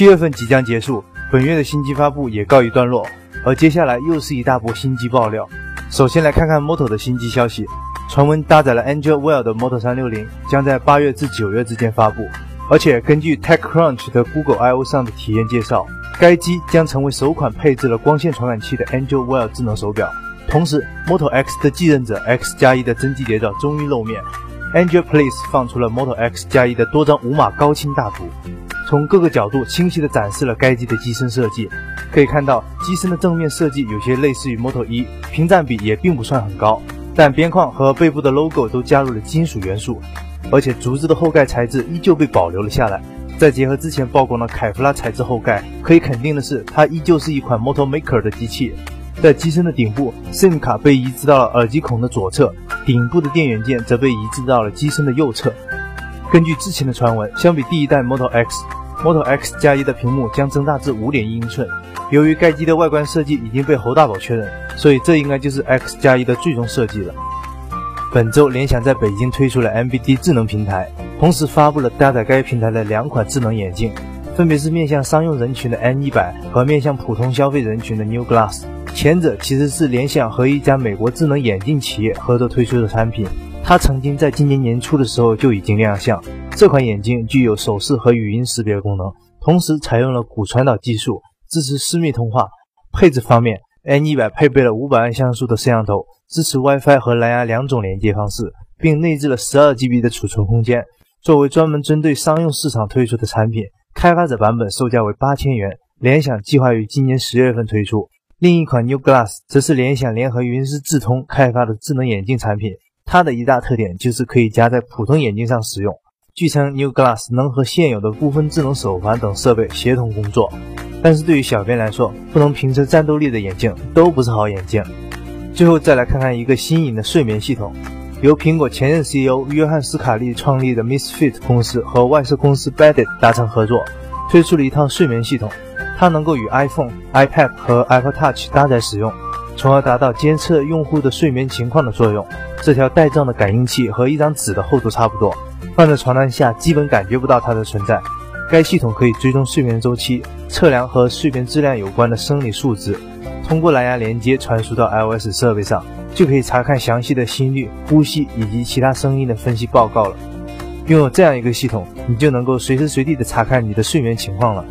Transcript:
七月份即将结束，本月的新机发布也告一段落，而接下来又是一大波新机爆料。首先来看看 Moto 的新机消息，传闻搭载了 Android Wear 的 Moto 360将在八月至九月之间发布，而且根据 TechCrunch 的 Google I/O 上的体验介绍，该机将成为首款配置了光线传感器的 Android Wear 智能手表。同时，Moto X 的继任者 X 加一的真机谍照终于露面，Android Police 放出了 Moto X 加一的多张无码高清大图。从各个角度清晰地展示了该机的机身设计，可以看到机身的正面设计有些类似于 Moto 一，屏占比也并不算很高，但边框和背部的 logo 都加入了金属元素，而且竹子的后盖材质依旧被保留了下来。再结合之前曝光的凯夫拉材质后盖，可以肯定的是，它依旧是一款 Moto Maker 的机器。在机身的顶部，SIM 卡被移植到了耳机孔的左侧，顶部的电源键则被移植到了机身的右侧。根据之前的传闻，相比第一代 Moto X。Moto X 加一的屏幕将增大至五点一英寸。由于该机的外观设计已经被侯大宝确认，所以这应该就是 X 加一的最终设计了。本周，联想在北京推出了 MBD 智能平台，同时发布了搭载该平台的两款智能眼镜，分别是面向商用人群的 N 一百和面向普通消费人群的 New Glass。前者其实是联想和一家美国智能眼镜企业合作推出的产品，它曾经在今年年初的时候就已经亮相。这款眼镜具有手势和语音识别功能，同时采用了骨传导技术，支持私密通话。配置方面，N100 配备了500万像素的摄像头，支持 WiFi 和蓝牙两种连接方式，并内置了 12GB 的储存空间。作为专门针对商用市场推出的产品，开发者版本售价为八千元。联想计划于今年十月份推出。另一款 New Glass 则是联想联合云思智通开发的智能眼镜产品，它的一大特点就是可以夹在普通眼镜上使用。据称，New Glass 能和现有的部分智能手环等设备协同工作，但是对于小编来说，不能评测战斗力的眼镜都不是好眼镜。最后再来看看一个新颖的睡眠系统，由苹果前任 CEO 约翰斯卡利创立的 Misfit 公司和外设公司 Beddit 达成合作，推出了一套睡眠系统，它能够与 iPhone、iPad 和 Apple Touch 搭载使用，从而达到监测用户的睡眠情况的作用。这条带状的感应器和一张纸的厚度差不多。放在床单下，基本感觉不到它的存在。该系统可以追踪睡眠周期，测量和睡眠质量有关的生理数值，通过蓝牙连接传输到 iOS 设备上，就可以查看详细的心率、呼吸以及其他声音的分析报告了。拥有这样一个系统，你就能够随时随地的查看你的睡眠情况了。